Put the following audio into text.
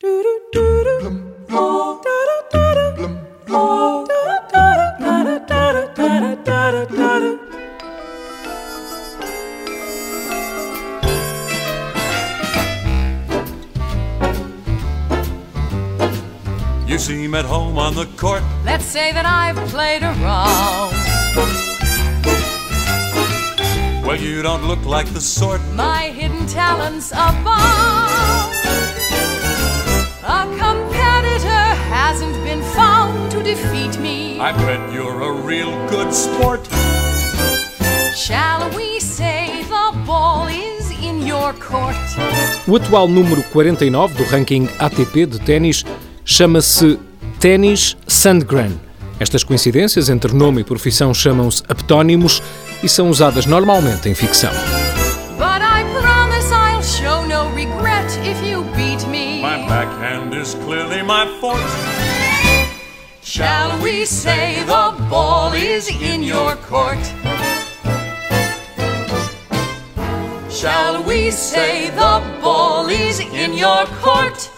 You seem at home on the court. Let's say that I've played around. Well, you don't look like the sort. My hidden talents abound. Defeat me. I bet you're a real good sport. Shall we say the ball is in your court? O atual número 49 do ranking ATP de ténis chama-se Tennis Sandgren. Estas coincidências entre nome e profissão chamam-se aptónimos e são usadas normalmente em ficção. But I Shall we say the ball is in your court? Shall we say the ball is in your court?